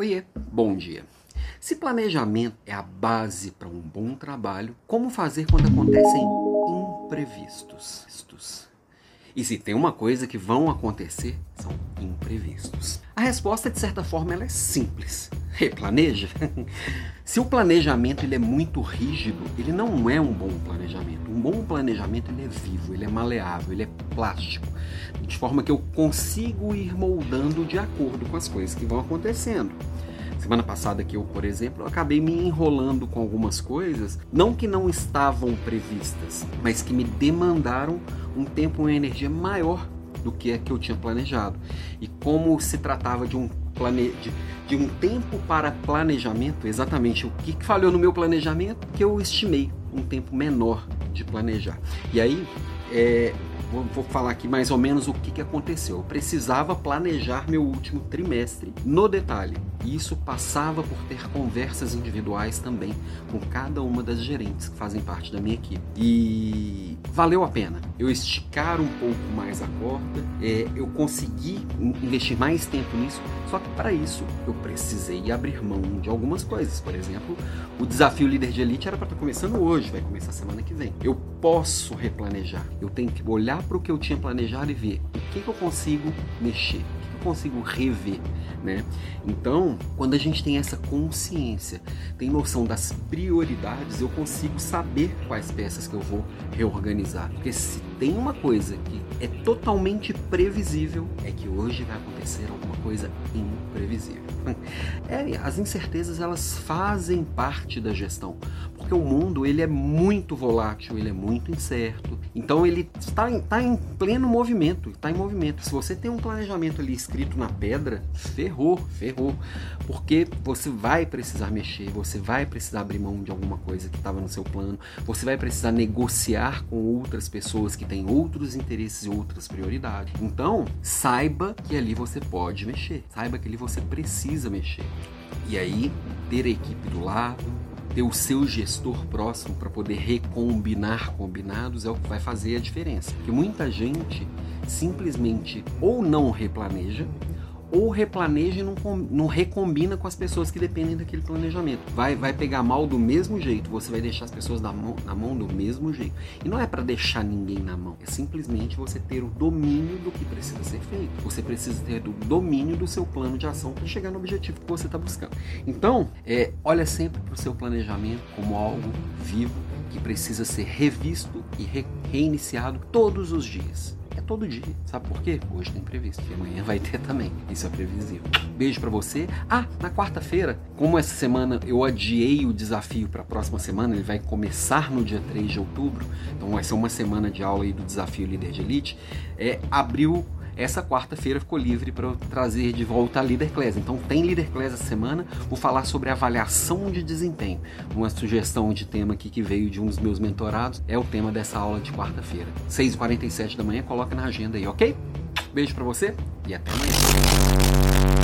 Oiê, bom dia. Se planejamento é a base para um bom trabalho, como fazer quando acontecem imprevistos? E se tem uma coisa que vão acontecer, são imprevistos. A resposta, de certa forma, ela é simples. Replaneja. se o planejamento ele é muito rígido, ele não é um bom planejamento. Um bom planejamento ele é vivo, ele é maleável, ele é plástico, de forma que eu consigo ir moldando de acordo com as coisas que vão acontecendo. Semana passada que eu, por exemplo, eu acabei me enrolando com algumas coisas, não que não estavam previstas, mas que me demandaram um tempo e uma energia maior do que a que eu tinha planejado. E como se tratava de um plane... de, de um tempo para planejamento, exatamente o que falhou no meu planejamento que eu estimei um tempo menor de planejar. E aí é, vou, vou, falar aqui mais ou menos o que, que aconteceu. Eu precisava planejar meu último trimestre no detalhe. E isso passava por ter conversas individuais também com cada uma das gerentes que fazem parte da minha equipe. E valeu a pena. Eu esticar um pouco mais a corda, é, eu consegui investir mais tempo nisso, só que para isso eu precisei abrir mão de algumas coisas. Por exemplo, o desafio líder de elite era para estar tá começando hoje, vai começar semana que vem. Eu posso replanejar. Eu tenho que olhar para o que eu tinha planejado e ver o que, que eu consigo mexer, o que, que eu consigo rever né? Então, quando a gente tem essa consciência, tem noção das prioridades, eu consigo saber quais peças que eu vou reorganizar. Porque se tem uma coisa que é totalmente previsível, é que hoje vai acontecer alguma coisa imprevisível. É, as incertezas elas fazem parte da gestão, porque o mundo ele é muito volátil, ele é muito incerto. Então ele está em, está em pleno movimento, está em movimento. Se você tem um planejamento ali escrito na pedra, ferrou, ferrou, porque você vai precisar mexer, você vai precisar abrir mão de alguma coisa que estava no seu plano, você vai precisar negociar com outras pessoas que têm outros interesses e outras prioridades. Então saiba que ali você pode mexer, saiba que ali você precisa mexer. E aí ter a equipe do lado, ter o seu gestor próximo para poder recombinar combinados é o que vai fazer a diferença. Porque muita gente simplesmente ou não replaneja ou replaneja e não, não recombina com as pessoas que dependem daquele planejamento. Vai, vai pegar mal do mesmo jeito, você vai deixar as pessoas na mão, na mão do mesmo jeito. E não é para deixar ninguém na mão, é simplesmente você ter o domínio do que precisa ser feito. Você precisa ter o domínio do seu plano de ação para chegar no objetivo que você está buscando. Então, é, olha sempre para o seu planejamento como algo vivo que precisa ser revisto e re reiniciado todos os dias todo dia. Sabe por quê? Hoje tem previsto. E amanhã vai ter também. Isso é previsível. Beijo para você. Ah, na quarta-feira, como essa semana eu adiei o desafio para a próxima semana, ele vai começar no dia 3 de outubro. Então vai ser uma semana de aula aí do desafio líder de elite. É, abriu essa quarta-feira ficou livre para eu trazer de volta a Líder Class. Então tem Líder Class essa semana, vou falar sobre avaliação de desempenho. Uma sugestão de tema aqui que veio de um dos meus mentorados é o tema dessa aula de quarta-feira. 6h47 da manhã, coloca na agenda aí, ok? Beijo para você e até amanhã.